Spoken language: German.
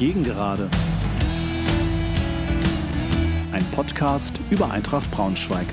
Gegengerade. Ein Podcast über Eintracht Braunschweig.